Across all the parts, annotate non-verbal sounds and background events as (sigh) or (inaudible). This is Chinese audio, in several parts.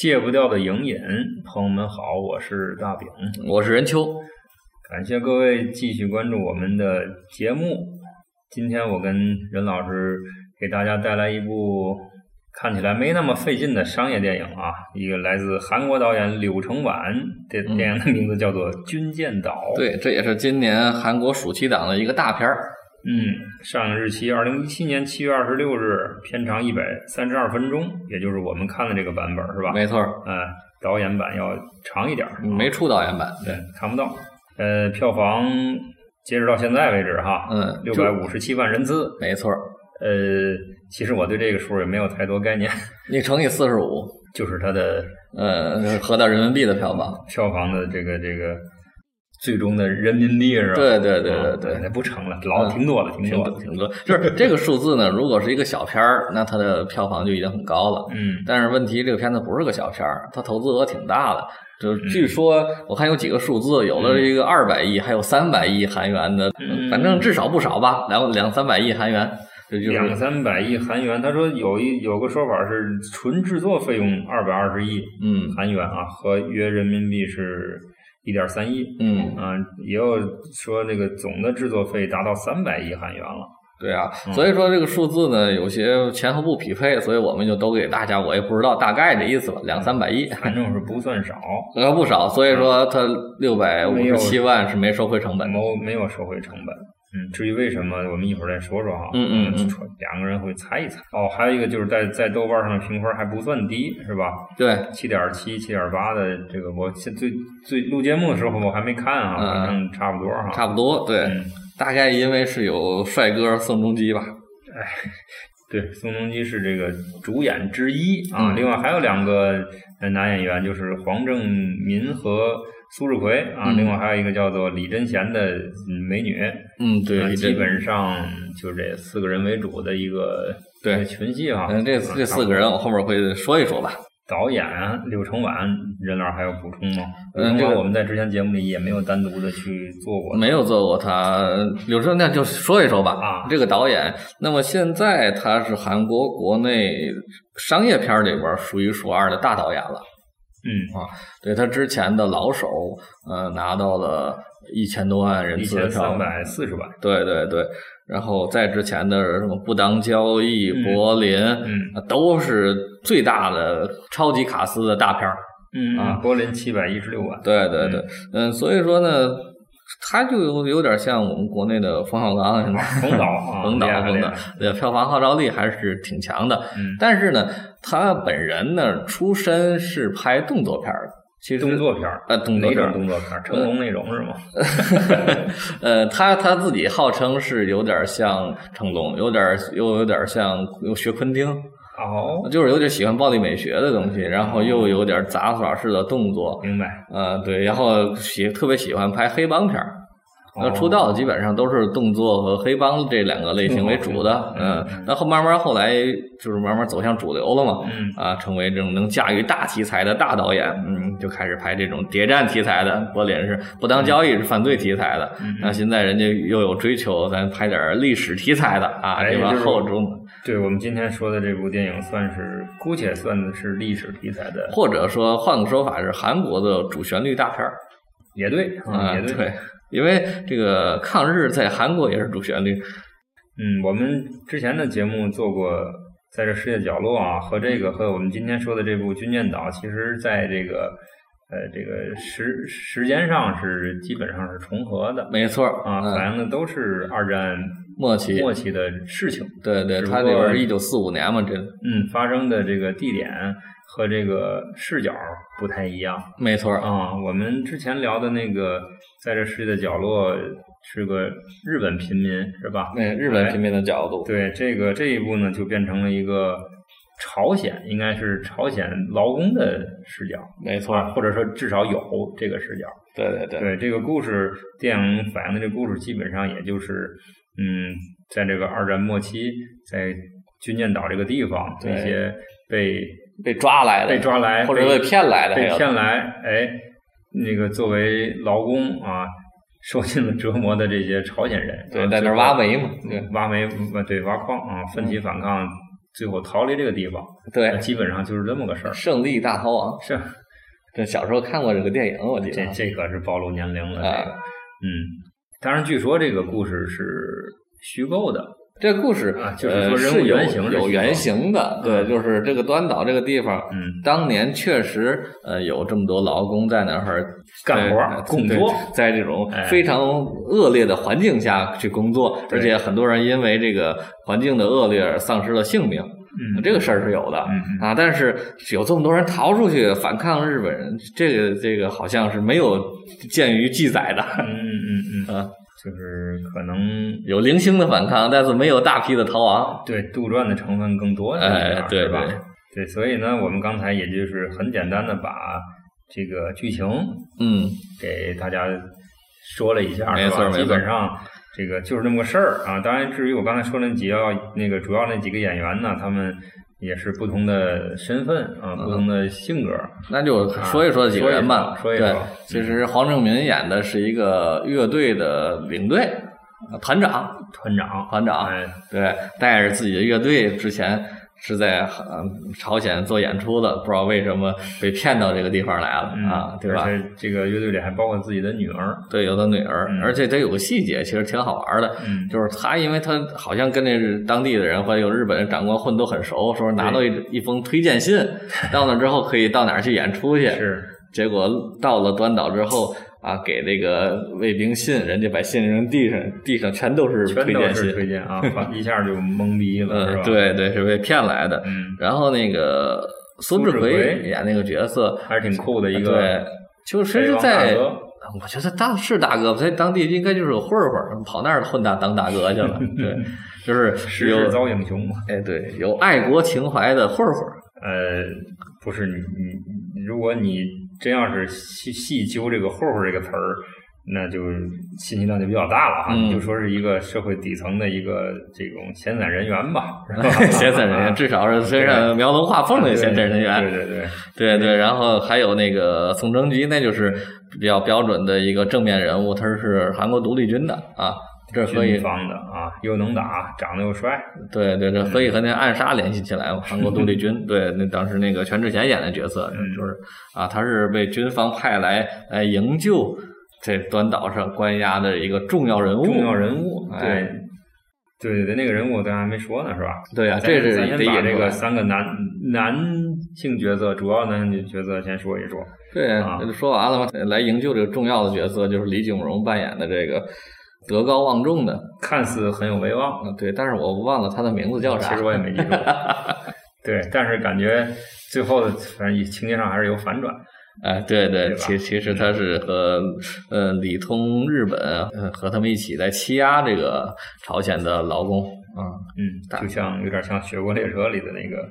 戒不掉的影瘾，朋友们好，我是大饼，我是任秋，感谢各位继续关注我们的节目。今天我跟任老师给大家带来一部看起来没那么费劲的商业电影啊，一个来自韩国导演柳承晚的电影的名字叫做《军舰岛》。对，这也是今年韩国暑期档的一个大片儿。嗯，上映日期二零一七年七月二十六日，片长一百三十二分钟，也就是我们看的这个版本是吧？没错，嗯，导演版要长一点，没出导演版，对，看不到。呃，票房截止到现在为止哈，嗯，六百五十七万人次，没错。呃，其实我对这个数也没有太多概念，(laughs) 你乘以四十五，就是它的呃合到人民币的票房，票房的这个这个。最终的人民币是吧？对对对对对，那不成了，老挺多了，挺多挺多。就是这个数字呢，如果是一个小片儿，那它的票房就已经很高了。嗯。但是问题，这个片子不是个小片儿，它投资额挺大的。就据说我看有几个数字，有了一个二百亿，还有三百亿韩元的，反正至少不少吧，两两三百亿韩元。两三百亿韩元，他说有一有个说法是纯制作费用二百二十亿嗯韩元啊，合约人民币是。一点三亿，嗯。啊，也有说这个总的制作费达到三百亿韩元了。对啊，所以说这个数字呢，有些前后不匹配，所以我们就都给大家，我也不知道大概的意思吧，两三百亿，反正是不算少，(laughs) 呃不少，所以说它六百五十七万是没收回成本，没没有收回成本。嗯，至于为什么，我们一会儿再说说哈。嗯嗯嗯，两个人会猜一猜。哦，还有一个就是在在豆瓣上的评分还不算低，是吧？对，七点七、七点八的这个，我现最最录节目的时候我还没看啊，反正差不多哈。差不多，对，大概因为是有帅哥宋仲基吧。哎，对，宋仲基是这个主演之一啊。另外还有两个男演员，就是黄正民和。苏志奎啊，另外还有一个叫做李贞贤的美女，嗯，对，基本上就这四个人为主的一个对群戏啊。嗯，这这四个人我后面会说一说吧。导演柳承晚，任老还有补充吗？嗯，这个我们在之前节目里也没有单独的去做过，没有做过他柳承，那就说一说吧。啊，这个导演，那么现在他是韩国国内商业片里边数一数二的大导演了。嗯啊，对他之前的老手，呃，拿到了一千多万人次的票三百四十万。对对对，然后在之前的什么不当交易、柏林，嗯，都是最大的超级卡斯的大片儿。嗯啊，柏林七百一十六万。对对对，嗯，所以说呢。他就有有点像我们国内的冯小刚，冯导，冯导，冯导，对，票房号召力还是挺强的。嗯，但是呢，他本人呢，出身是拍动作片的，其实动作片儿，呃，动作片，动作片，成龙那种是吗？(laughs) 呃，他他自己号称是有点像成龙，有点又有点像又学昆汀。哦，就是有点喜欢暴力美学的东西，然后又有点杂耍式的动作，明白？呃，对，然后喜特别喜欢拍黑帮片儿。那出道基本上都是动作和黑帮这两个类型为主的，嗯，然后慢慢后来就是慢慢走向主流了嘛，嗯，啊，成为这种能驾驭大题材的大导演，嗯，就开始拍这种谍战题材的，柏林是不当交易是犯罪题材的，那现在人家又有追求，咱拍点历史题材的啊，对吧？后中，对我们今天说的这部电影算是姑且算的是历史题材的，或者说换个说法是韩国的主旋律大片儿，也对，啊，也对。因为这个抗日在韩国也是主旋律。嗯，我们之前的节目做过，在这世界角落啊，和这个和我们今天说的这部《军舰岛》，其实在这个呃这个时时间上是基本上是重合的。没错啊，反映的都是二战末期末期的事情。对对，它里边是一九四五年嘛，这嗯发生的这个地点和这个视角不太一样。没错啊，我们之前聊的那个。在这世界的角落是个日本平民，是吧？对，日本平民的角度。对，这个这一步呢，就变成了一个朝鲜，应该是朝鲜劳工的视角，没错，或者说至少有这个视角。对对对，对这个故事，电影反映的这个故事，基本上也就是，嗯，在这个二战末期，在军舰岛这个地方，这些被被抓来的、被抓来或者被骗来的、被骗来，哎。那个作为劳工啊，受尽了折磨的这些朝鲜人，对，在那挖煤嘛，对，挖煤，对，挖矿啊，奋起反抗，最后逃离这个地方，对，基本上就是这么个事儿。胜利大逃亡是，这小时候看过这个电影，我记得。这这可是暴露年龄了，这个，嗯，当然，据说这个故事是虚构的。这故事啊，就是说人物原型有原型的，对，就是这个端岛这个地方，嗯，当年确实呃有这么多劳工在那儿干活工作，在这种非常恶劣的环境下去工作，而且很多人因为这个环境的恶劣而丧失了性命，嗯，这个事儿是有的啊，但是有这么多人逃出去反抗日本人，这个这个好像是没有见于记载的，啊。就是可能有零星的反抗，但是没有大批的逃亡。对，杜撰的成分更多，哎，对吧？对，所以呢，我们刚才也就是很简单的把这个剧情，嗯，给大家说了一下，没错，基本上这个就是那么个事儿啊。当然，至于我刚才说那几要那个主要那几个演员呢，他们。也是不同的身份啊，不同的性格。那就说一说几个人吧。说一说，其实黄正民演的是一个乐队的领队，团长，团长，团长。对，带着自己的乐队之前。是在朝鲜做演出的，不知道为什么被骗到这个地方来了啊，对吧？这个乐队里还包括自己的女儿，对，有的女儿，而且他有个细节，其实挺好玩的，就是他因为他好像跟那当地的人或者有日本长官混都很熟，说拿到一一封推荐信，(laughs) 到那之后可以到哪儿去演出去，是，结果到了端岛之后。啊，给那个卫兵信，人家把信扔地上，地上全都是推荐信，推荐啊，(laughs) 一下就懵逼了，是吧？对对，是被骗来的。嗯，然后那个苏志奎演那个角色还是挺酷的一个，对，就是在，我觉得当是大哥，在当地应该就是个混混，跑那儿混大当大哥去了。(laughs) 对，就是有遭英雄嘛。哎，对，有爱国情怀的混混。呃，不是你你，如果你。真要是细细究这个“混混”这个词儿，那就信息量就比较大了哈。你就说是一个社会底层的一个这种闲散人员吧，(laughs) 闲散人员，至少是身上描龙画凤的闲散人员。对对对，对对。然后还有那个宋征基，那就是比较标准的一个正面人物，他是韩国独立军的啊。这可以方的啊，又能打，长得又帅。对对，这可以和那暗杀联系起来嘛？韩国独立军，(laughs) 对，那当时那个全智贤演的角色，就是啊，他是被军方派来来营救这端岛上关押的一个重要人物。重要人物，对，对对对，那个人物咱还没说呢，是吧？对呀，这是咱先把这个三个男男性角色，主要男性角色先说一说。对，那就说完了吗？来营救这个重要的角色，就是李景荣扮演的这个。德高望重的，看似很有威望，对，但是我忘了他的名字叫啥，其实我也没记住。(laughs) 对，但是感觉最后反正情节上还是有反转。哎，对对，其其实他是和呃李通日本和他们一起在欺压这个朝鲜的劳工啊，嗯，就像有点像《雪国列车》里的那个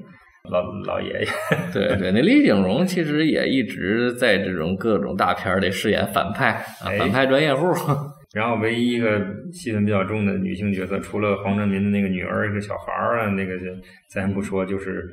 老老爷爷。对对，那李景荣其实也一直在这种各种大片里饰演反派啊，反派专业户。然后，唯一一个戏份比较重的女性角色，除了黄正民的那个女儿、一个小孩儿啊，那个就咱先不说，就是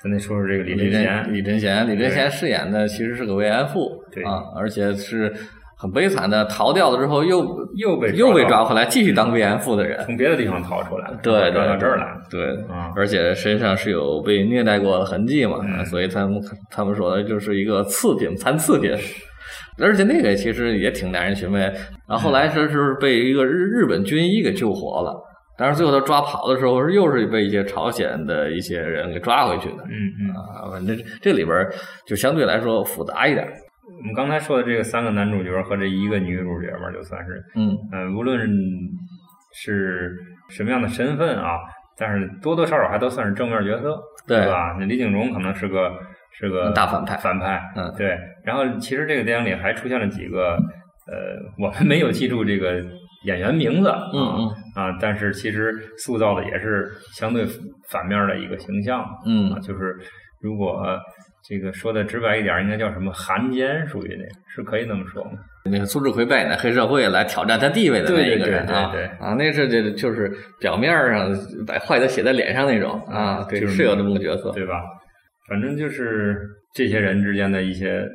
咱得说说这个李贞贤。李贞贤，李贞贤饰演的其实是个慰安妇，啊，而且是很悲惨的，逃掉了之后又又被又被抓回来，继续当慰安妇的人，从别的地方逃出来，对，抓到这儿来，对，而且身上是有被虐待过的痕迹嘛，所以他们他们说的就是一个次品，残次品。而且那个其实也挺耐人寻味，然后后来是是被一个日日本军医给救活了，但是最后他抓跑的时候，又是被一些朝鲜的一些人给抓回去的。嗯嗯啊，反正这里边就相对来说复杂一点。我们刚才说的这个三个男主角和这一个女主角嘛，就算是嗯嗯，无论是什么样的身份啊，但是多多少少还都算是正面角色，对吧？那李景荣可能是个。是个大反派，反派，嗯，对。然后其实这个电影里还出现了几个，呃，我们没有记住这个演员名字，嗯嗯啊，但是其实塑造的也是相对反面的一个形象，嗯，就是如果这个说的直白一点，应该叫什么汉奸，属于那，是可以那么说吗？那个苏志奎扮演的黑社会来挑战他地位的那一个人啊，啊，那是这就是表面上把坏的写在脸上那种啊，对，是有这么个角色，对吧？反正就是这些人之间的一些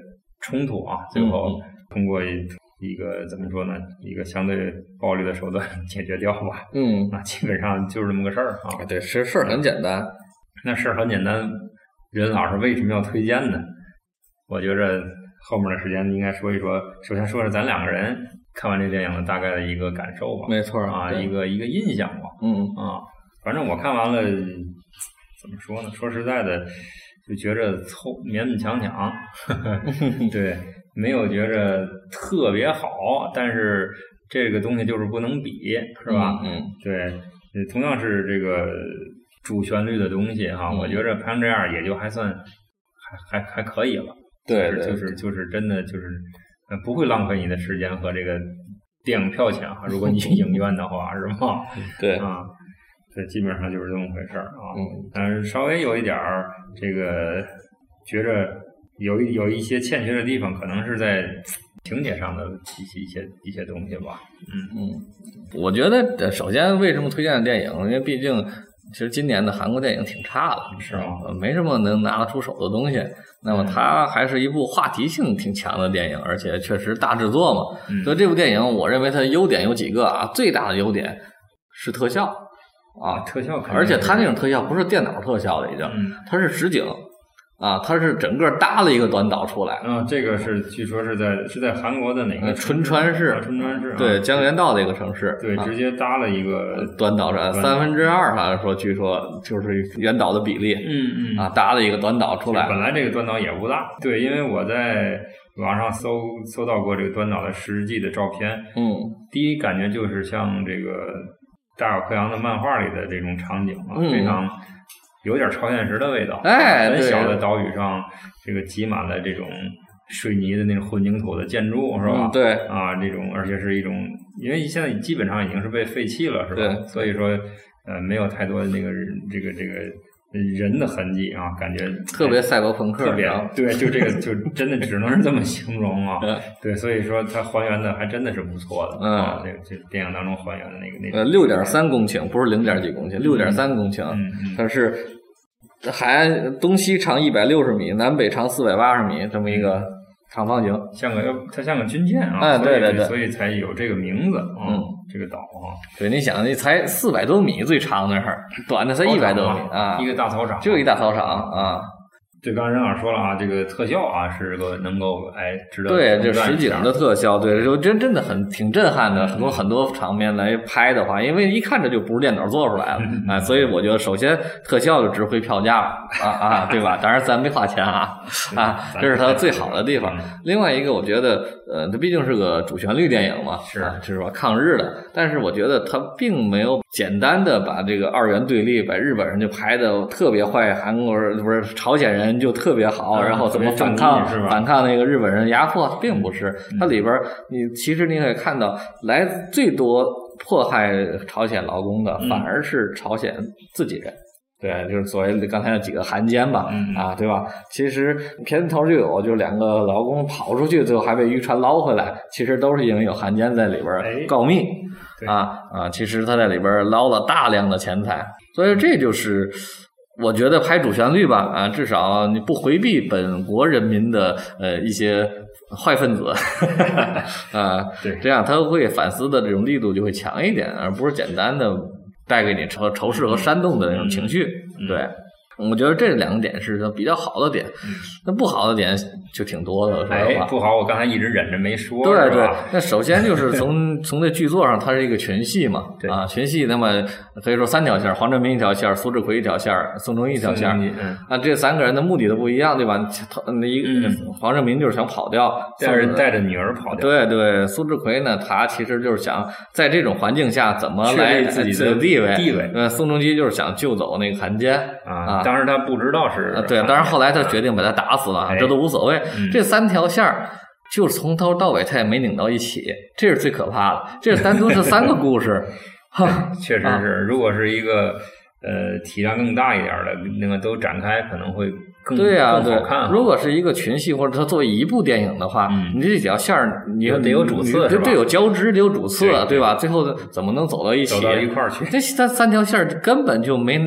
冲突啊，最后通过一个怎么说呢，一个相对暴力的手段 (laughs) 解决掉吧。嗯，那基本上就是这么个事儿啊。对，事事儿很简单。那事儿很简单，任老师为什么要推荐呢？我觉着后面的时间应该说一说，首先说说咱两个人看完这电影的大概的一个感受吧。没错啊，一个一个印象吧。嗯啊，反正我看完了，怎么说呢？说实在的，就觉着凑勉勉强强，(laughs) 对，没有觉着特别好，但是这个东西就是不能比，是吧？嗯，对，同样是这个主旋律的东西哈，我觉着拍成这样也就还算还还还可以了。对，就是就是真的就是不会浪费你的时间和这个电影票钱哈。如果你去影院的话，是吗？(laughs) 对啊，这基本上就是这么回事儿啊。嗯，但是稍微有一点儿这个觉着有有一些欠缺的地方，可能是在情节上的一些一些一些东西吧。嗯嗯，我觉得首先为什么推荐电影？因为毕竟其实今年的韩国电影挺差的，是吗？没什么能拿得出手的东西。那么它还是一部话题性挺强的电影，而且确实大制作嘛。所以这部电影，我认为它的优点有几个啊。最大的优点是特效啊，特效，而且它那种特效不是电脑特效了，已经，它是实景。啊，它是整个搭了一个短岛出来。啊，这个是据说是在是在韩国的哪个春川市？春川市对江原道的一个城市。对，直接搭了一个短岛上三分之二，好像说据说就是原岛的比例。嗯嗯。啊，搭了一个短岛出来。本来这个短岛也不大。对，因为我在网上搜搜到过这个短岛的实际的照片。嗯。第一感觉就是像这个大尔克洋的漫画里的这种场景啊，非常。有点超现实的味道，哎，很小的岛屿上，这个挤满了这种水泥的那种混凝土的建筑，是吧？对，啊，这种而且是一种，因为现在基本上已经是被废弃了，是吧？所以说，呃，没有太多的那个这个这个人的痕迹啊，感觉特别赛博朋克，特别对，就这个就真的只能是这么形容啊。对，所以说它还原的还真的是不错的，嗯，这这电影当中还原的那个那个，呃，六点三公顷，不是零点几公顷，六点三公顷，它是。海岸东西长一百六十米，南北长四百八十米，这么一个长方形，像个它像个军舰啊，哎，对对对，所以才有这个名字，嗯，这个岛啊，对，你想，那才四百多米最长那儿，短的才一百多米啊，一个大操场，就一大操场啊。对，刚才任老师说了啊，这个特效啊是个能够哎值得对，这实景的特效，对，就真真的很挺震撼的，很多很多场面来拍的话，因为一看这就不是电脑做出来的 (laughs) 啊，所以我觉得首先特效就值回票价啊啊，对吧？当然咱没花钱啊啊，这是它最好的地方。另外一个，我觉得呃，它毕竟是个主旋律电影嘛，是就是说？抗日的，但是我觉得它并没有简单的把这个二元对立，把日本人就拍的特别坏，韩国人不是朝鲜人。就特别好，然后怎么反抗反抗那个日本人压迫，并不是它里边你其实你可以看到，来最多迫害朝鲜劳工的反而是朝鲜自己人，对，就是所谓的刚才那几个汉奸吧，啊，对吧？其实片头就有，就两个劳工跑出去，最后还被渔船捞回来，其实都是因为有汉奸在里边告密，啊啊，其实他在里边捞了大量的钱财，所以这就是。我觉得拍主旋律吧，啊，至少你不回避本国人民的呃一些坏分子，(laughs) 啊，对，这样他会反思的这种力度就会强一点，而不是简单的带给你仇仇视和煽动的那种情绪，对。我觉得这两个点是比较好的点，那不好的点就挺多的，说实话。不好，我刚才一直忍着没说。对对，那首先就是从从这剧作上，它是一个群戏嘛，啊，群戏，那么可以说三条线：黄振明一条线，苏志奎一条线，宋仲基一条线。啊，这三个人的目的都不一样，对吧？他那一黄振明就是想跑掉，带着带着女儿跑掉。对对，苏志奎呢，他其实就是想在这种环境下怎么来自己的地位。地位。呃，宋仲基就是想救走那个韩奸啊。当时他不知道是，对，当然后来他决定把他打死了，这都无所谓。这三条线儿就是从头到尾他也没拧到一起，这是最可怕的。这单独是三个故事，(laughs) 哈，确实是。如果是一个呃体量更大一点的，那个都展开可能会。对呀，对，如果是一个群戏或者它作为一部电影的话，你这几条线儿你得有主次，对，有交织，得有主次，对吧？最后怎么能走到一起？走到一块儿去？这三三条线根本就没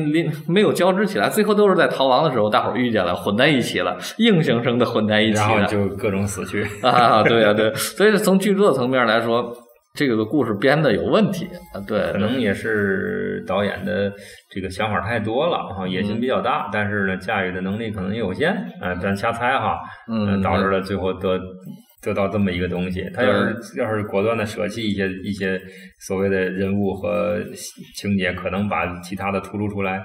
没有交织起来，最后都是在逃亡的时候，大伙儿遇见了，混在一起了，硬生生的混在一起了，就各种死去啊！对呀，对，所以从剧作层面来说。这个故事编的有问题啊，对，可能也是导演的这个想法太多了哈，野心比较大，但是呢，驾驭的能力可能也有限，啊，咱瞎猜哈，嗯，导致了最后得得到这么一个东西。他要是要是果断的舍弃一些一些所谓的人物和情节，可能把其他的突出出来。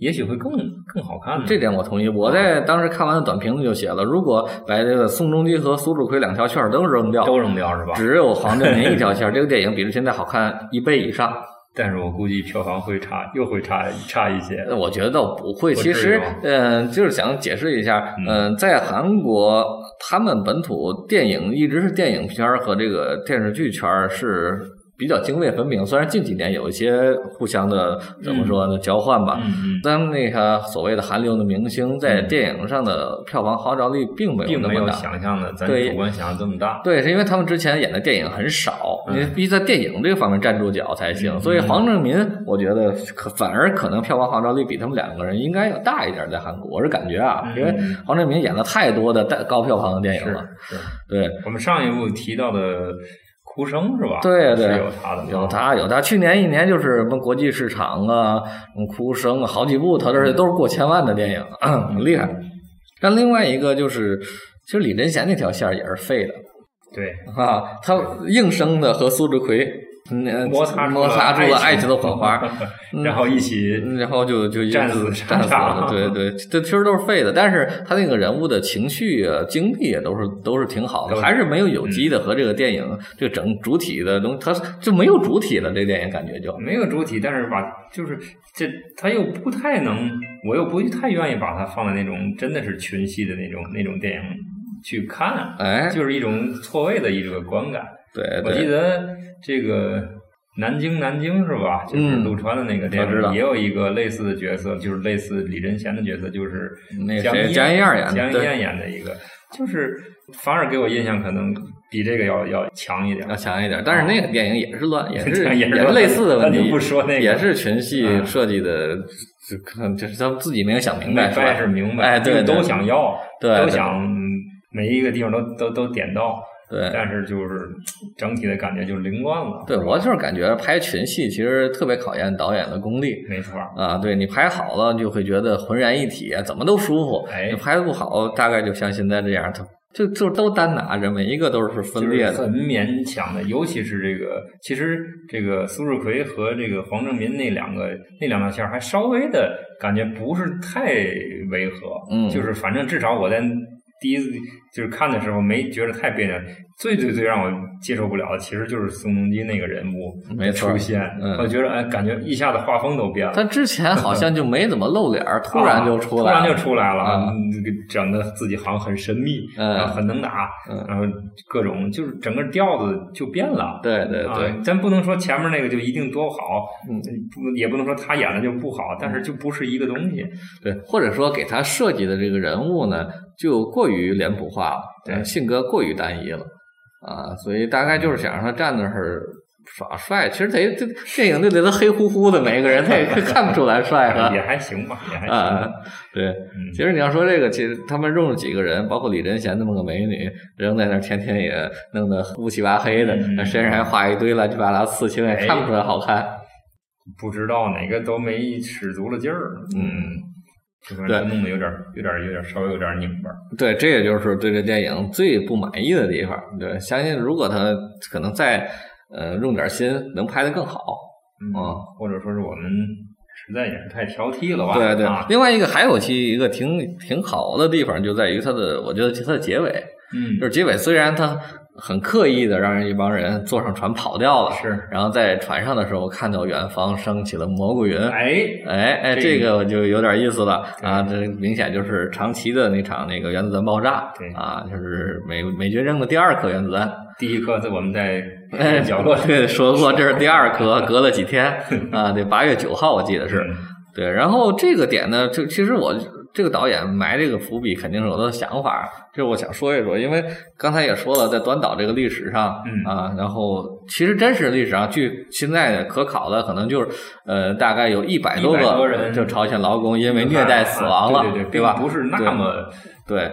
也许会更更好看。这点我同意。我在当时看完的短评子就写了：如果把这个宋仲基和苏志奎两条线都扔掉，都扔掉是吧？只有黄正民一条线，这个电影比现在好看一倍以上。(laughs) 但是我估计票房会差，又会差差一些。我觉得倒不会。其实，嗯，就是想解释一下，嗯，在韩国，他们本土电影一直是电影片和这个电视剧圈是。比较泾渭分明，虽然近几年有一些互相的怎么说呢交换吧，但那个所谓的韩流的明星在电影上的票房号召力并没有那么大，想象的咱主观想象这么大。对，是因为他们之前演的电影很少，你必须在电影这个方面站住脚才行。所以黄正民，我觉得可反而可能票房号召力比他们两个人应该要大一点，在韩国我是感觉啊，因为黄正民演了太多的带高票房的电影了。是，对我们上一部提到的。哭声是吧？对对，有他的，有他有他。去年一年就是什么国际市场啊，什么哭声好几部，他这都是过千万的电影，(clears throat) 很厉害。但另外一个就是，其实李贞贤那条线也是废的。对啊，他硬生的和苏志奎。摩擦摩擦出了爱情的火花，(laughs) 然后一起，然后就就战死战死了。对对，(laughs) 这其实都是废的。但是他那个人物的情绪啊、经历啊，都是都是挺好的，还是没有有机的和这个电影这个整主体的东，它就没有主体了。这电影感觉就没有主体，但是把就是这他又不太能，我又不太愿意把它放在那种真的是群戏的那种那种电影去看，哎，就是一种错位的一个观感。对，我记得这个南京，南京是吧？就是陆川的那个电影，也有一个类似的角色，就是类似李贞贤的角色，就是江一江一燕演的，江一燕演的一个，就是反而给我印象可能比这个要要强一点，要强一点。但是那个电影也是乱，也是 (laughs) 也是类似的问题，(laughs) 不说那个也是群戏设计的，就可能就是他们自己没有想明白，是明白，哎，对，都想要，对，都想每一个地方都都都点到。对，但是就是整体的感觉就凌乱了。对我就是感觉拍群戏其实特别考验导演的功力。没错啊，对你拍好了就会觉得浑然一体，怎么都舒服。哎，你拍的不好，大概就像现在这样，就就都单拿着，每一个都是分裂的，很勉强的。尤其是这个，其实这个苏志奎和这个黄正民那两个那两条线还稍微的感觉不是太违和。嗯，就是反正至少我在。第一次就是看的时候没觉得太别扭，最最最让我接受不了的其实就是宋仲基那个人物没出现，我觉得哎，感觉一下子画风都变了。他之前好像就没怎么露脸，突然就出来了，突然就出来了，整的自己好像很神秘，很能打，然后各种就是整个调子就变了。对对对，咱不能说前面那个就一定多好，不也不能说他演的就不好，但是就不是一个东西。对，或者说给他设计的这个人物呢？就过于脸谱化了，对，性格过于单一了，啊，所以大概就是想让他站那儿耍帅。其实得这电影就得他黑乎乎的，每个人他也 (laughs) 看不出来帅哈。也还行吧，也还行。对，其实你要说这个，其实他们用了几个人，包括李贞贤那么个美女，扔在那儿，天天也弄得乌漆八黑的，身上还画一堆乱七八糟刺青，也看不出来好看。不知道哪个都没使足了劲儿，嗯。对，弄得有点、有点、有点，稍微有点拧巴。对，这也就是对这电影最不满意的地方。对，相信如果他可能再呃用点心，能拍得更好。啊，或者说是我们实在也是太挑剔了吧？对对。另外一个还有其一个挺挺好的地方，就在于它的，我觉得它的结尾，嗯，就是结尾虽然它。很刻意的让人一帮人坐上船跑掉了，是。然后在船上的时候看到远方升起了蘑菇云，哎。哎哎，这个就有点意思了。啊！这明显就是长崎的那场那个原子弹爆炸，对。啊，就是美美军扔的第二颗原子弹，第一颗在我们在角落。对说过，这是第二颗，隔了几天。啊，对，八月九号我记得是。对，然后这个点呢，就其实我这个导演埋这个伏笔肯定是有他的想法，这我想说一说，因为刚才也说了，在端岛这个历史上，嗯啊，然后其实真实历史上，据现在可考的，可能就是呃，大概有一百多100多个人就朝鲜劳工因为虐待死亡了，对对对，吧？不是那么对，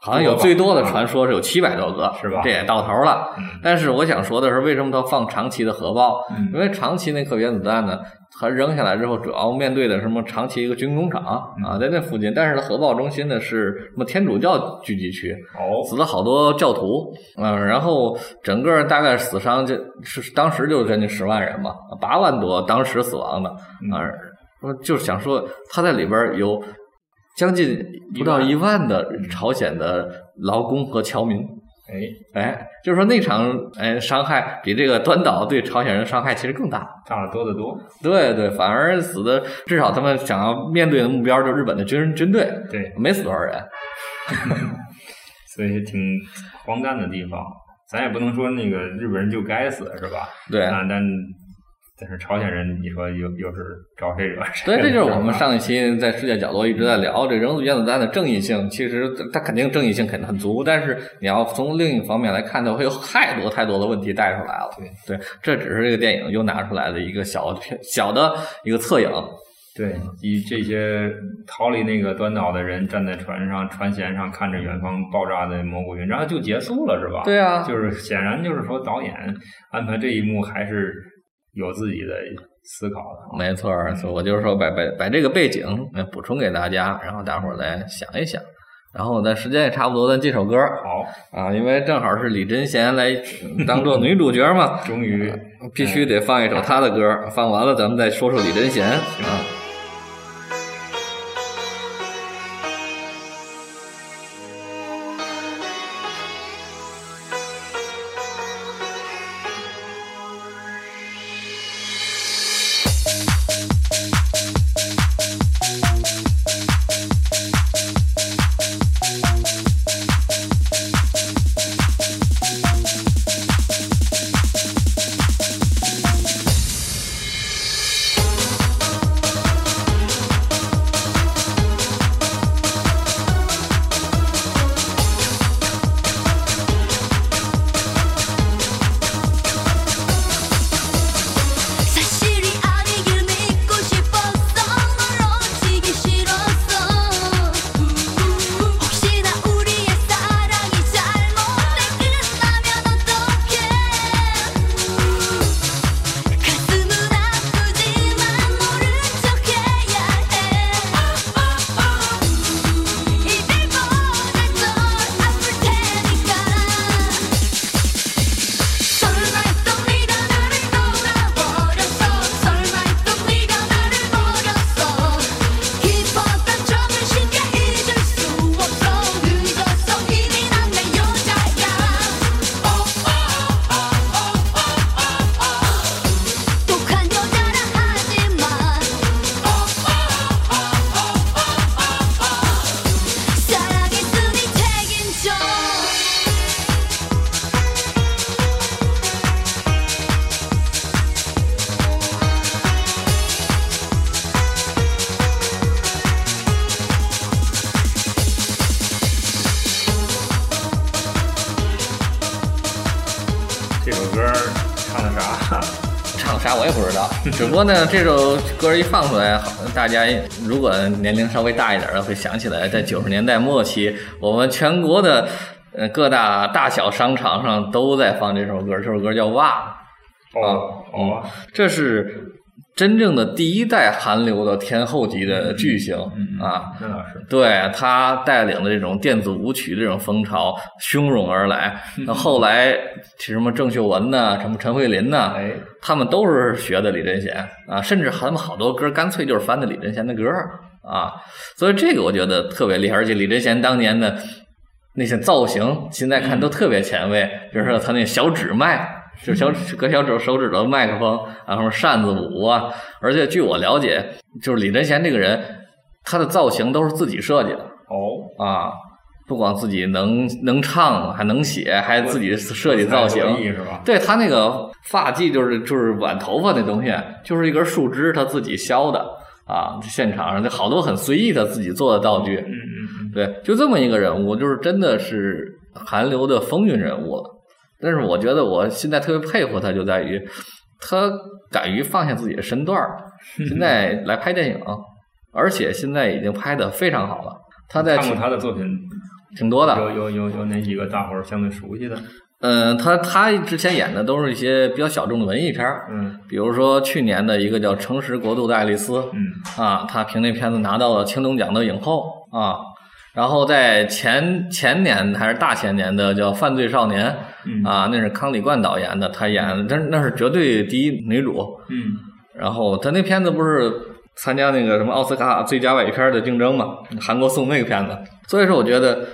好像有最多的传说是有七百多个，是吧这也到头了。嗯但是我想说的是，为什么他放长崎的核爆？嗯因为长崎那颗原子弹呢，它扔下来之后，主要面对的什么长崎一个军工厂嗯啊，在那附近。但是它核爆中心呢是什么天主教聚集区，哦，死了好多教徒，嗯、然后整个大概死伤就是当时就将近十万人嘛，八万多当时死亡的，嗯啊、我就是想说他在里边有将近不到一万的朝鲜的劳工和侨民。哎，哎，就是说那场哎伤害比这个端岛对朝鲜人伤害其实更大。炸的多得多，对对，反而死的至少他们想要面对的目标就是日本的军军队，对，没死多少人。(laughs) 所以挺荒诞的地方。咱也不能说那个日本人就该死，是吧？对，啊，但但是朝鲜人，你说又又是招谁惹谁？对，这就是我们上一期在世界角落一直在聊这扔原子弹的正义性。其实它肯定正义性肯定很足，但是你要从另一方面来看，它会有太多太多的问题带出来了。对对，这只是这个电影又拿出来的一个小片小的一个侧影。对，以这些逃离那个端岛的人站在船上船舷上看着远方爆炸的蘑菇云，然后就结束了，是吧？对啊，就是显然就是说导演安排这一幕还是有自己的思考的。没错儿，所以我就是说把把把这个背景呃补充给大家，然后大伙儿来想一想。然后咱时间也差不多，咱进首歌好，啊，因为正好是李贞贤来当做女主角嘛，(laughs) 终于必须得放一首她的歌。放完了，咱们再说说李贞贤啊。过呢，这首歌一放出来，好大家如果年龄稍微大一点的，会想起来，在九十年代末期，我们全国的呃各大大小商场上都在放这首歌，这首歌叫《哇》，哦哦，这是真正的第一代韩流的天后级的巨星嗯啊。那倒是，对他带领的这种电子舞曲的这种风潮汹涌而来，(laughs) 那后来什么郑秀文呐，什么陈慧琳呐，哎，他们都是学的李贞贤啊，甚至他们好多歌干脆就是翻的李贞贤的歌啊，所以这个我觉得特别厉害，而且李贞贤当年的那些造型，现在看都特别前卫，比如说他那小指麦。就是小搁小指手指头麦克风，然后扇子舞啊，而且据我了解，就是李贞贤这个人，他的造型都是自己设计的哦，啊，不光自己能能唱，还能写，还自己设计造型，是吧？对他那个发髻就是就是挽头发那东西，就是一根树枝，他自己削的啊，现场上就好多很随意的自己做的道具，嗯嗯对，就这么一个人物，就是真的是韩流的风云人物了。但是我觉得我现在特别佩服他，就在于他敢于放下自己的身段儿，(laughs) 现在来拍电影，而且现在已经拍的非常好了。他在看过他的作品挺多的，有有有有哪几个大伙儿相对熟悉的？嗯，他他之前演的都是一些比较小众的文艺片儿，嗯比如说去年的一个叫《诚实国度的爱丽丝》，嗯啊，他凭那片子拿到了青龙奖的影后啊。然后在前前年还是大前年的叫《犯罪少年》嗯啊，那是康里冠导演的，他演的，但是那是绝对第一女主。嗯然后他那片子不是参加那个什么奥斯卡最佳外语片的竞争嘛？韩国送那个片子，所以说我觉得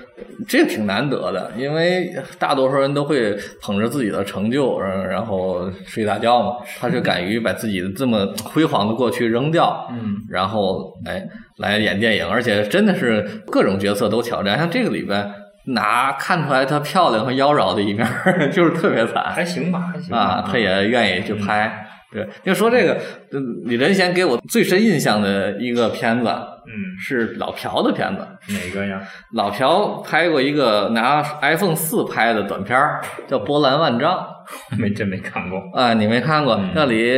这挺难得的，因为大多数人都会捧着自己的成就，然然后睡大觉嘛，(laughs) 他就敢于把自己的这么辉煌的过去扔掉，嗯然后哎来演电影，而且真的是各种角色都挑战，像这个里边。拿看出来她漂亮和妖娆的一面儿，(laughs) 就是特别惨。还行吧，还行吧啊，她也愿意去拍。对，就说这个，呃李仁贤给我最深印象的一个片子嗯是老朴的片子。哪个呀？老朴拍过一个拿 iPhone 四拍的短片儿，叫《波澜万丈》(laughs) 没真没看过。啊，你没看过？嗯那里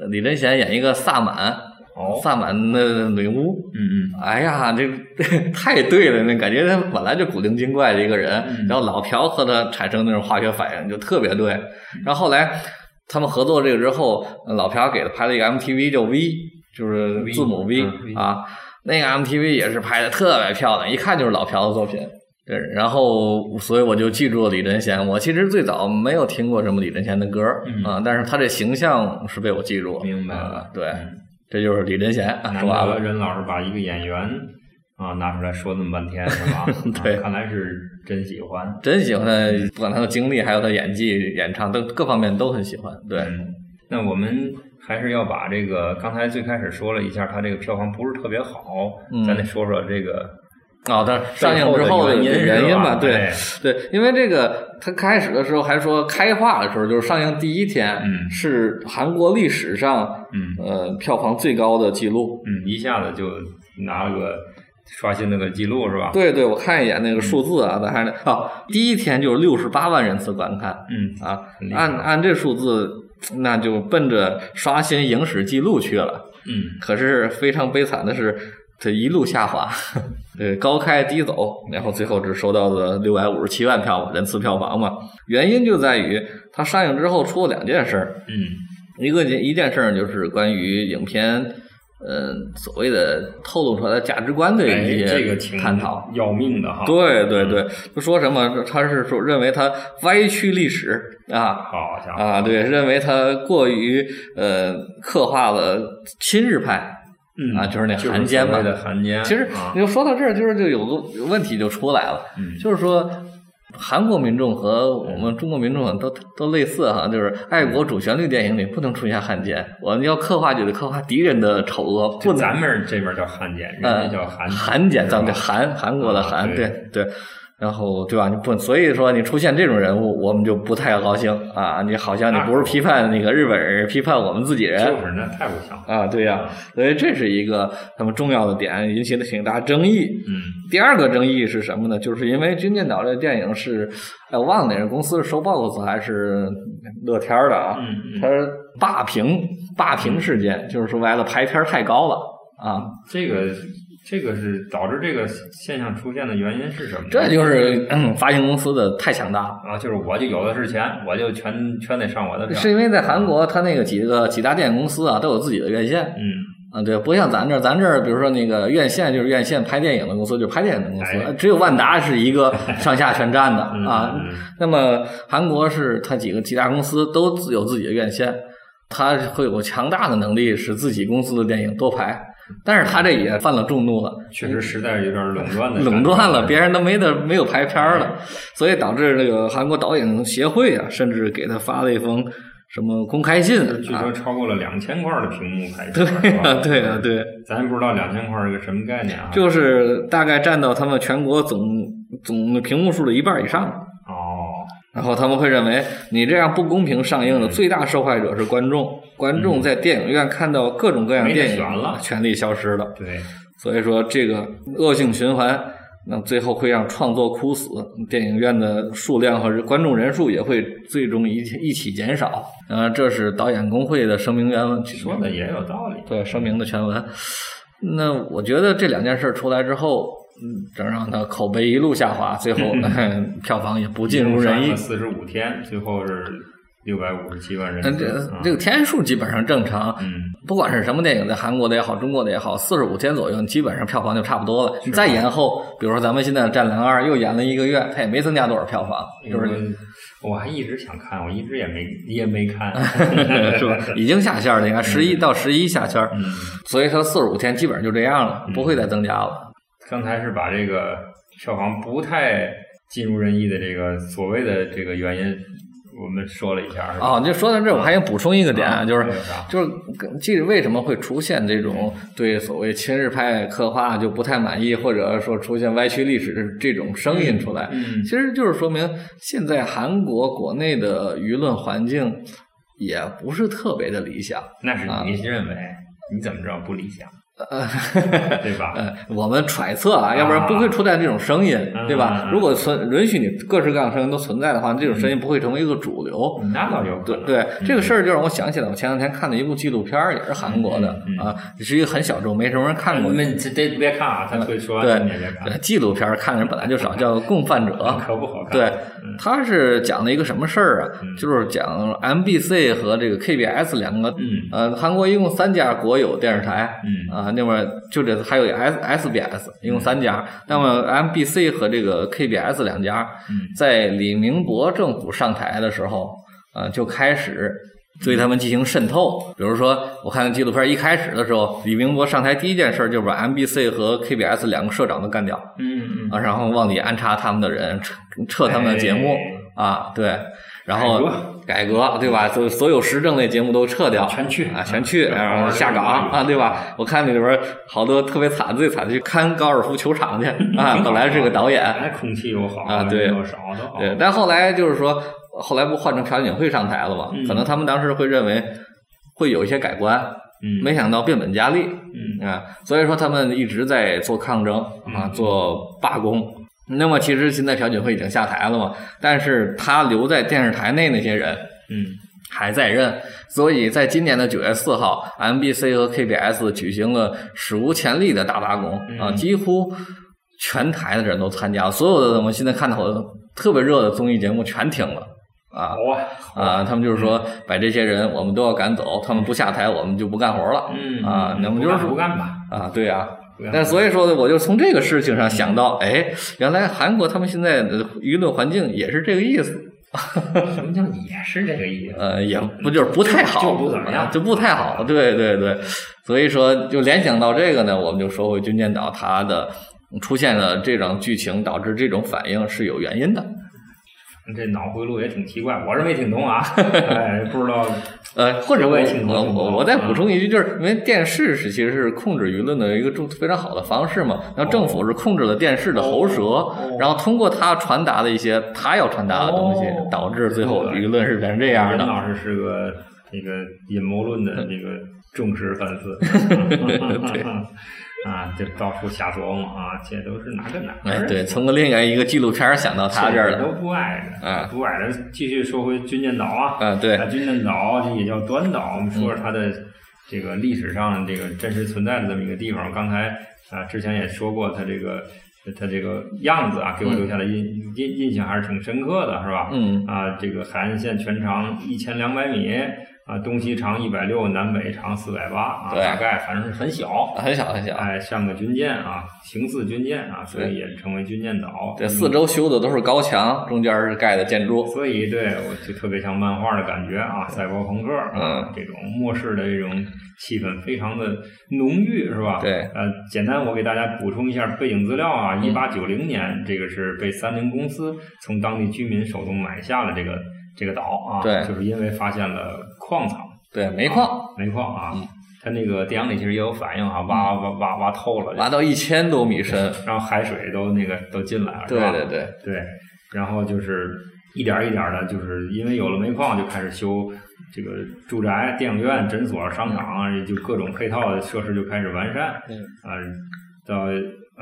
呃李仁贤演一个萨满，哦，萨满的女巫。嗯嗯哎呀，这太对了！那感觉他本来就古灵精怪的一个人，嗯然后老朴和他产生那种化学反应就特别对。然后后来他们合作这个之后，呃老朴给他拍了一个 MTV 叫 V，就是字母 V, V 嗯啊，那个 MTV 也是拍的特别漂亮，一看就是老朴的作品。对，然后所以我就记住了李贞贤。我其实最早没有听过什么李贞贤的歌啊，但是他这形象是被我记住了。明白了啊对，嗯这就是李仁贤啊，说完了得。任老师把一个演员啊拿出来说那么半天是吧？(laughs) 对啊看来是真喜欢。真喜欢他，不管他的经历，还有他演技、演唱，都各方面都很喜欢。对，嗯，那我们还是要把这个刚才最开始说了一下，他这个票房不是特别好，嗯咱得说说这个哦，但是上映之后的原因原因吧，对哎对，因为这个他开始的时候还说开画的时候，就是上映第一天，嗯是韩国历史上嗯呃票房最高的记录。嗯一下子就拿了个刷新那个记录是吧？对对，我看一眼那个数字啊，咱还是哦，第一天就是六十八万人次观看嗯啊按按这数字，那就奔着刷新影史记录去了。嗯可是非常悲惨的是，它一路下滑，对，高开低走，然后最后只收到了六百五十七万票人次票房嘛。原因就在于它上映之后出了两件事儿，嗯一个一件事儿就是关于影片，嗯、所谓的透露出来的价值观的哎，一些这个挺探讨。要命的哈。，对对对，就说什么？他是说认为他歪曲历史啊，好家伙啊，对，认为他过于呃刻画了亲日派，嗯。啊就是那汉奸嘛。所谓的汉奸。其实啊。你就说到这儿，就是就有个问题就出来了，嗯。就是说韩国民众和我们中国民众都都类似哈，就是爱国主旋律电影里不能出现汉奸，我们要刻画就得刻画敌人的丑恶，就咱们这边叫汉奸，人呃家叫韩韩奸，咱们对这韩韩国的啊韩，对。对对。然后对吧？你不，所以说你出现这种人物，我们就不太高兴啊！你好像你不是批判那个日本人，批判我们自己人，就是那太不像了。啊，对呀、所以这是一个他们重要的点，引起了挺大争议。嗯第二个争议是什么呢？就是因为《军舰岛》这个电影是，哎，我忘了哪个公司是收 BOSS 还是乐天儿的啊？嗯嗯它是霸屏霸屏事件，就是说白了排片儿太高了啊。这个这个是导致这个现象出现的原因是什么？这就是、(clears throat) 嗯发行公司的太强大了。啊，就是我就有的是钱，我就全全得上我的票。是因为在韩国，他那个几个几大电影公司啊，都有自己的院线嗯啊，对，不像咱这儿，咱这儿比如说那个院线就是院线拍电影的公司，就是拍电影的公司，哎只有万达是一个 (laughs) 上下全占的嗯啊。嗯那么韩国是它几个几大公司都自有自己的院线，它会有强大的能力使自己公司的电影多拍，但是他这也犯了众怒了。确实实在是有点垄断的，垄断了，别人都没得没有排片儿了，所以导致这个韩国导演协会啊，甚至给他发了一封什么公开信啊据说，超过了两千块的屏幕排对片，呀、对啊、对，咱也不知道两千块是个什么概念啊？就是大概占到他们全国总总屏幕数的一半以上。哦，然后他们会认为你这样不公平上映的最大受害者是观众，观众在电影院看到各种各样没得电影 (laughs) 权利消失了。对，所以说这个恶性循环，那最后会让创作枯死，电影院的数量和观众人数也会最终一起一起减少。呃，这是导演工会的声明原文，说的也有道理。对声明的全文。那我觉得这两件事出来之后，嗯，这让他口碑一路下滑，最后、(laughs) 票房也不尽如人意。四十五天，最后是六百五十七万人。这啊这个天数基本上正常，嗯，不管是什么电影，在韩国的也好，中国的也好，四十五天左右，基本上票房就差不多了。你再延后，比如说咱们现在的《战狼二》又演了一个月，它也没增加多少票房，就是是我还一直想看，我一直也没也没看，(laughs) 是吧？已经下线了，你看十一到十一下线，嗯，所以它四十五天基本上就这样了，不会再增加了。刚才是把这个票房不太尽如人意的这个所谓的这个原因，我们说了一下，是吧？哦，就说到这儿，我还想补充一个点，啊就是就是跟这为什么会出现这种对所谓亲日派刻画就不太满意，或者说出现歪曲历史的这种声音出来？嗯其实就是说明现在韩国国内的舆论环境也不是特别的理想。那是啊你认为，你怎么知道不理想，呃，(laughs) 对吧？呃，我们揣测啊，要不然不会出现这种声音，对吧？嗯如果存允许你各式各样的声音都存在的话，这种声音不会成为一个主流。那倒有。对对，这个事儿就让我想起来，我前两天看的一部纪录片，也是韩国的嗯嗯啊，是一个很小众，没什么人看过的。我们这这别看啊，他会说完对纪录片看的人本来就少，叫《共犯者》。可不好看。对嗯，他是讲的一个什么事儿啊？嗯。就是讲 MBC 和这个 KBS 两个，嗯。呃，韩国一共三家国有电视台，嗯。啊，那么就这还有 S SBS，一共三家。那么 MBC 和这个 KBS 两家，嗯。在李明博政府上台的时候，呃，就开始对他们进行渗透。比如说，我看纪录片一开始的时候，李明博上台第一件事就是把 MBC 和 KBS 两个社长都干掉。嗯嗯啊，然后往里安插他们的人，撤撤他们的节目、啊，对，然后改革对吧？所所有时政类节目都撤掉，全去啊，全去，嗯然后下岗啊，对吧？我看那里边好多特别惨，最惨的去看高尔夫球场去 (laughs) 啊，本来是个导演，哎，空气又好啊对人又少都好。对，但后来就是说，后来不换成朴槿惠上台了嘛？嗯可能他们当时会认为会有一些改观，嗯，没想到变本加厉，嗯啊，所以说他们一直在做抗争啊，嗯做罢工。那么其实现在朴槿惠已经下台了嘛，但是他留在电视台内那些人嗯还在任，所以在今年的九月四号，MBC 和 KBS 举行了史无前例的大罢工啊，嗯几乎全台的人都参加了，所有的我们现在看到的特别热的综艺节目全停了啊啊啊！他们就是说把这些人我们都要赶走，他们不下台我们就不干活了嗯啊，那么就是不干吧？啊，对啊。不干但所以说呢，我就从这个事情上想到，哎，原来韩国他们现在的舆论环境也是这个意思，什么叫也是这个意思？(laughs) 呃，也不就是不太好，就不怎么样就不太好。对对对，所以说就联想到这个呢，我们就说回军舰岛它的出现了这种剧情，导致这种反应是有原因的。这脑回路也挺奇怪，我是没听懂啊，哎，不知道。(laughs) 呃，或者我我也听懂我我我再补充一句，就是因为电视是其实是控制舆论的一个重非常好的方式嘛，然后政府是控制了电视的喉舌，哦然后通过他传达的一些他要传达的东西，哦导致最后舆论是变成这样的。老师是个那个阴谋论的这个忠实粉丝，(laughs) 对啊，就到处瞎琢磨啊，这都是哪跟哪儿？哎，对，从个另外一个纪录片想到他这儿都，不挨着，啊不挨着。继续说回军舰岛啊，啊，对啊，军舰岛这也叫端岛，我们说说它的这个历史上这个真实存在的这么一个地方。刚才啊，之前也说过，它这个它这个样子啊，给我留下的印印印象还是挺深刻的，是吧？嗯啊，这个海岸线全长一千两百米，啊，东西长一百六，南北长四百八，啊，大概反正是很小，很小很小，哎，像个军舰啊，形似军舰啊，所以也称为军舰岛。这四周修的都是高墙，中间是盖的建筑。所以对我就特别像漫画的感觉啊，赛博朋克啊，嗯这种末世的这种气氛非常的浓郁，是吧？对呃，简单我给大家补充一下背景资料啊，一八九零年，这个是被三菱公司从当地居民手中买下了这个这个岛啊，对就是因为发现了矿藏，对，煤矿煤矿啊，嗯它那个电影里其实也有反应啊，挖挖挖挖透了，挖到一千多米深。然后海水都那个都进来了，对对对，对，然后就是一点一点的，就是因为有了煤矿，就开始修这个住宅、电影院、诊所、商场，就各种配套的设施就开始完善。啊，到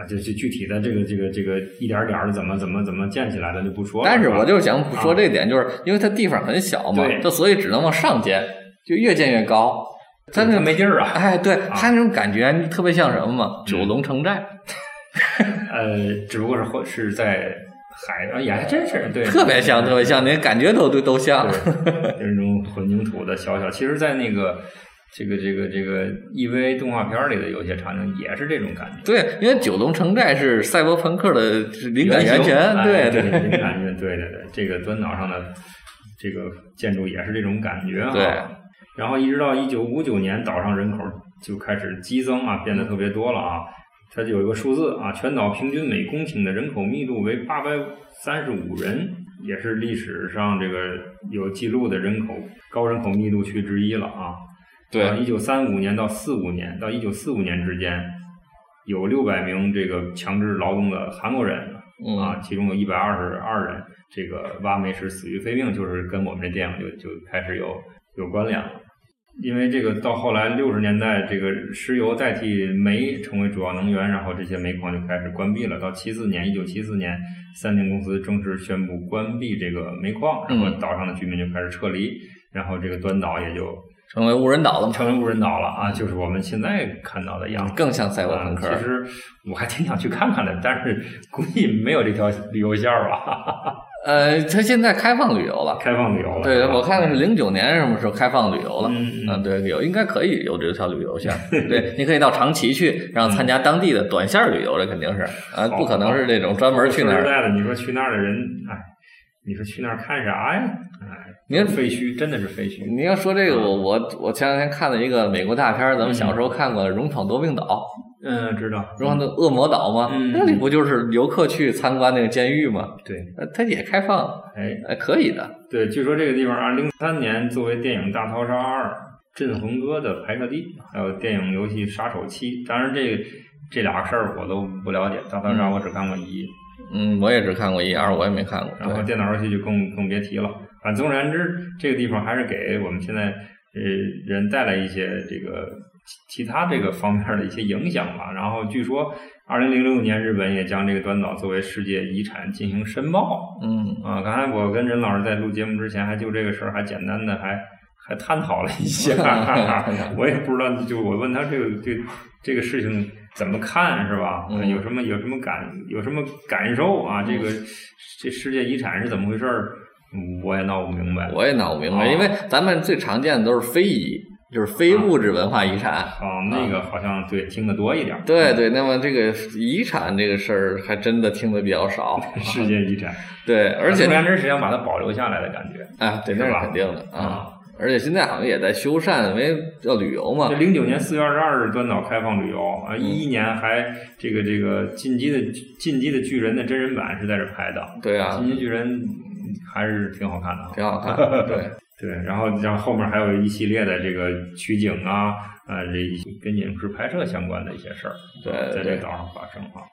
啊，就就具体的这个这个这个一点点的怎么怎么怎么建起来的就不说了。但是我就想说这点，就是因为它地方很小嘛，它所以只能往上建，就越建越高。它那没劲儿啊！哎，对，它那种感觉特别像什么嘛？九龙城寨。呃，只不过是或是在海上，也还真是对，(laughs) 特别像，特别像，那感觉都都都像，就是那种混凝土的小小。其实，在那个这个这个这个 EVA 动画片里的有些场景也是这种感觉。对，因为九龙城寨是赛博朋克的灵感源泉，对对，灵 (laughs) 感源，对对对，这个端岛上的这个建筑也是这种感觉啊。对，然后一直到一九五九年，岛上人口就开始激增啊，变得特别多了啊。它有一个数字啊，全岛平均每公顷的人口密度为八百三十五人，也是历史上这个有记录的人口高人口密度区之一了啊。对，一九三五年到四五年到一九四五年之间，有六百名这个强制劳动的韩国人啊，其中有一百二十二人这个挖煤时死于非命，就是跟我们这电影就就开始有有关联了。因为这个到后来六十年代，这个石油代替煤成为主要能源，然后这些煤矿就开始关闭了。到七四年，一九七四年，三菱公司正式宣布关闭这个煤矿，然后岛上的居民就开始撤离，然后这个端岛也就成为无人岛了，成为无人岛了啊，就是我们现在看到的样子，更像赛博朋克。其实我还挺想去看看的，但是估计没有这条旅游线吧。(laughs) 呃，它现在开放旅游了，开放旅游了。对，我看看是零九年什么时候开放旅游了。嗯嗯，对，有应该可以有这条旅游线。(laughs) 对，你可以到长崎去，然后参加当地的短线旅游，这肯定是啊，不可能是这种专门去那儿。说实在的，你说去那儿的人，哎，你说去那儿看啥呀？哎，你看废墟，真的是废墟。你要说这个，我我我前两天看了一个美国大片，咱们小时候看过《勇闯夺命岛》。嗯，知道。荣闯的恶魔岛吗？那里不就是游客去参观那个监狱吗？对，它也开放，哎哎，可以的。对，据说这个地方，二零零三年作为电影《大逃杀二》镇魂歌的拍摄地，还有电影游戏《杀手七》。当然，这这俩事儿我都不了解，《大逃杀》我只看过一。嗯，我也只看过一，二我也没看过。然后电脑游戏就更更别提了。反正总而言之，这个地方还是给我们现在呃人带来一些这个。其他这个方面的一些影响吧。然后据说，二零零六年日本也将这个端岛作为世界遗产进行申报。嗯啊，刚才我跟任老师在录节目之前，还就这个事儿还简单的还还 (laughs) 探讨了一下。我也不知道，就我问他这个这这个事情怎么看是吧？有什么有什么感有什么感受啊？这个这世界遗产是怎么回事儿？我也闹不明白。我也闹不明白，因为咱们最常见的都是非遗。就是非物质文化遗产，哦，那个好像对听得多一点。对对，那么这个遗产这个事儿还真的听得比较少。(laughs) 世界遗产，对，而且总之是想把它保留下来的感觉。啊，对，那是肯定的啊。而且现在好像也在修缮，因为要旅游嘛。零九年四月二十二日，端岛开放旅游啊，一一年还这个这个进击的进击的巨人的真人版是在这拍的。对啊，进击巨人还是挺好看的，挺好看。(laughs) 对。对，然后然后后面还有一系列的这个取景啊，啊，这跟影视拍摄相关的一些事儿，对，在这个岛上发生啊。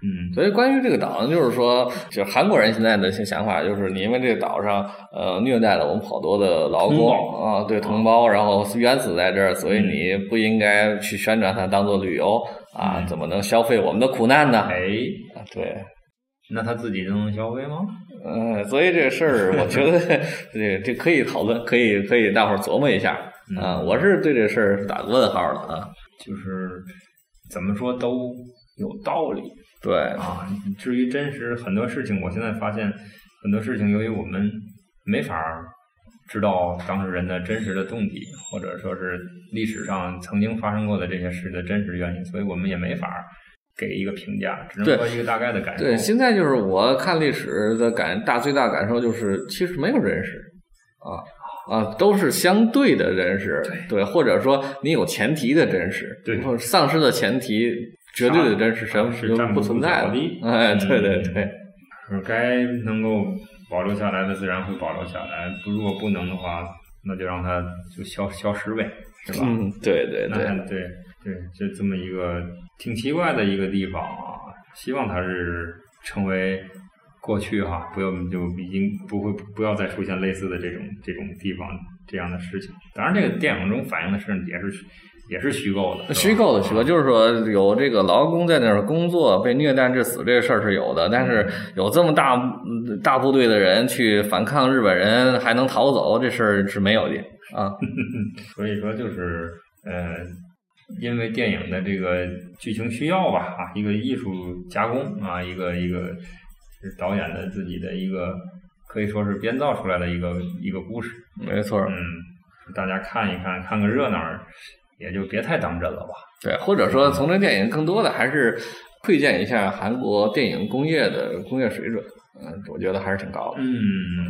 嗯，所以关于这个岛，就是说，就韩国人现在的想法，就是你因为这个岛上呃虐待了我们好多的劳工啊，对同胞，然后冤死在这儿，所以你不应该去宣传它当做旅游啊，怎么能消费我们的苦难呢？哎，对。那他自己就能消费吗？嗯，所以这个事儿，我觉得 (laughs) 这这可以讨论，可以可以大伙儿琢磨一下啊。我是对这事儿打个问号的啊。就是怎么说都有道理，对啊。至于真实很多事情，我现在发现很多事情，由于我们没法知道当事人的真实的动机，或者说是历史上曾经发生过的这些事的真实原因，所以我们也没法。给一个评价，只能说一个大概的感受。对，现在就是我看历史的感大最大感受就是，其实没有真实啊啊，都是相对的真实，对，或者说你有前提的真实，对，或者丧失的前提绝对的真实，什么是不存在的。哎，对对对，是该能够保留下来的自然会保留下来，如果不能的话，那就让它就消消失呗，是吧？嗯，对对对对对，就这么一个。挺奇怪的一个地方啊，希望它是成为过去哈，不要就已经不会不要再出现类似的这种这种地方这样的事情。当然，这个电影中反映的是也是也是虚构的，虚构的虚构，就是说有这个劳工在那儿工作被虐待致死这个事儿是有的，但是有这么大大部队的人去反抗日本人还能逃走，这事儿是没有的啊。(laughs) 所以说就是呃。因为电影的这个剧情需要吧，啊，一个艺术加工啊，一个一个导演的自己的一个可以说是编造出来的一个一个故事，没错，嗯，大家看一看，看个热闹，也就别太当真了吧。对，或者说从这电影更多的还是窥见一下韩国电影工业的工业水准。嗯，我觉得还是挺高的。嗯，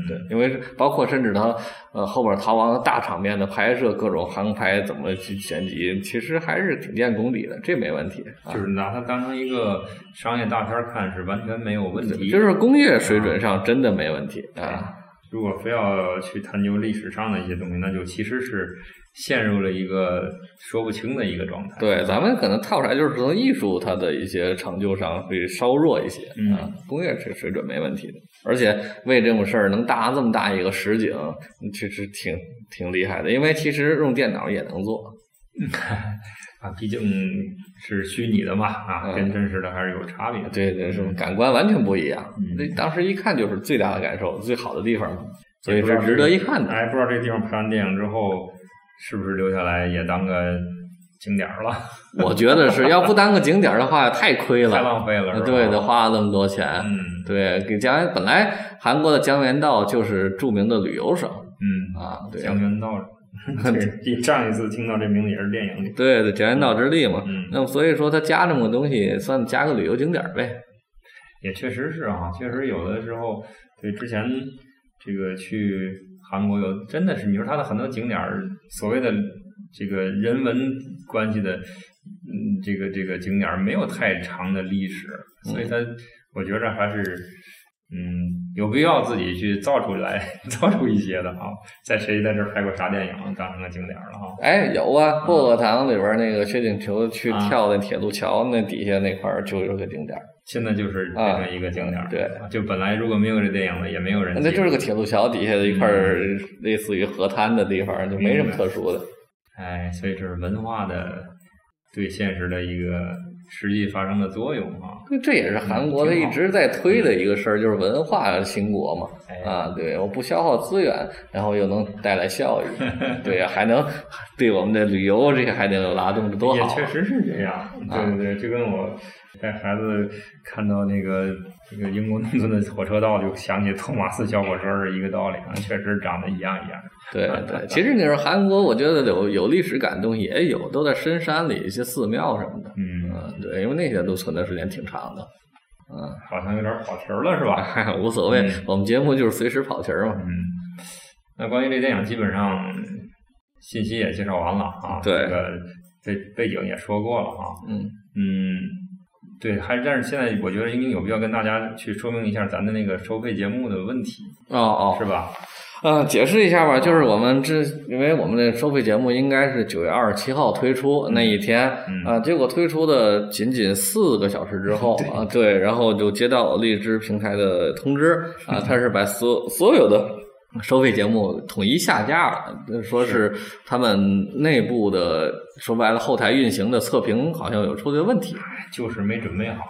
对，因为包括甚至他呃后边逃亡大场面的拍摄，各种航拍怎么去剪辑，其实还是挺见功底的，这没问题。就是拿它当成一个商业大片看，是完全没有问题。就是工业水准上真的没问题啊。如果非要去探究历史上的一些东西，那就其实是。陷入了一个说不清的一个状态。对，咱们可能套出来就是从艺术它的一些成就上会稍弱一些啊，工业水水准没问题的。而且为这种事儿能搭这么大一个实景，其实挺挺厉害的。因为其实用电脑也能做，(laughs) 啊，毕竟是虚拟的嘛，啊，跟真实的还是有差别。对对，是感官完全不一样。那当时一看就是最大的感受，最好的地方，所以是值得一看的。哎，不知道这地方拍完电影之后。是不是留下来也当个景点了？(laughs) 我觉得是要不当个景点的话，太亏了，太浪费了。对，得花那么多钱。嗯，对，给江原本来韩国的江原道就是著名的旅游省。嗯啊，对，江原道。(laughs) 比上一次听到这名字也是电影里。对对，江原道之力嘛。嗯。那么所以说，他加这么个东西，算加个旅游景点呗。也确实是啊，确实有的时候，对之前这个去。韩国有真的是，你说它的很多景点儿，所谓的这个人文关系的，嗯，这个这个景点儿没有太长的历史，所以它我觉着还是，嗯，有必要自己去造出来，(laughs) 造出一些的啊。在谁在这儿拍过啥电影，当成个景点了哈？哎，有啊，薄荷糖里边那个薛景求去跳那铁路桥那底下那块儿就有个景点。现在就是变成一个景点，对，就本来如果没有这电影呢，也没有人。那就是个铁路桥底下的一块类似于河滩的地方，就没什么特殊的。哎，所以这是文化的对现实的一个实际发生的作用啊。这也是韩国一直在推的一个事儿，就是文化兴国嘛。啊，对，我不消耗资源，然后又能带来效益，(laughs) 对，还能对我们的旅游这些还能拉动，多好。也确实是这样，对对对，就跟我。带孩子看到那个这个英国农村的火车道，就想起托马斯小火车是一个道理，确实长得一样一样。对对，其实你说韩国，我觉得有有历史感的东西也有，都在深山里一些寺庙什么的。嗯对，因为那些都存在时间挺长的。嗯，好像有点跑题了，是吧？(laughs) 无所谓，我们节目就是随时跑题嘛。嗯，那关于这电影，基本上信息也介绍完了啊。对，这个背背景也说过了啊。嗯嗯。对，还但是现在我觉得应该有必要跟大家去说明一下咱的那个收费节目的问题。哦哦，是吧？嗯，解释一下吧，就是我们这，因为我们的收费节目应该是九月二十七号推出那一天，啊，结果推出的仅仅四个小时之后 (laughs) 啊，对，然后就接到荔枝平台的通知 (laughs) 啊，他是把所所有的。收费节目统一下架了，说是他们内部的说白了后台运行的测评好像有出现问题，(laughs) 就是没准备好。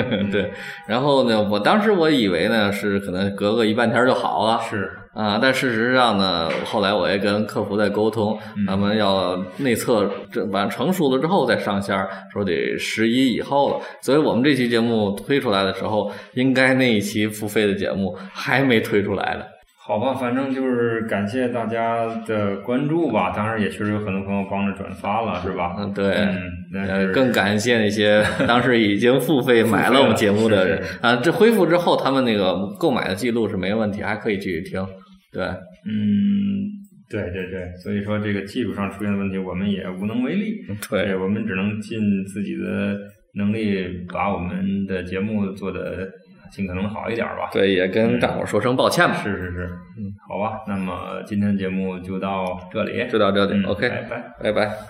(laughs) 对，然后呢，我当时我以为呢是可能隔个一半天就好了，是啊，但事实上呢，后来我也跟客服在沟通，他们要内测这完成熟了之后再上线，说得十一以后了。所以我们这期节目推出来的时候，应该那一期付费的节目还没推出来呢。好吧，反正就是感谢大家的关注吧。当然，也确实有很多朋友帮着转发了，是吧？嗯，对。嗯，更感谢那些 (laughs) 当时已经付费买了我们节目的人啊。这恢复之后，他们那个购买的记录是没问题，还可以继续听。对，嗯，对对对。所以说，这个技术上出现的问题，我们也无能为力。对，我们只能尽自己的能力，把我们的节目做的。尽可能好一点吧。对，也跟大伙儿说声抱歉吧。是是是，嗯，好吧，那么今天节目就到这里，就到这里。OK，拜拜，拜拜。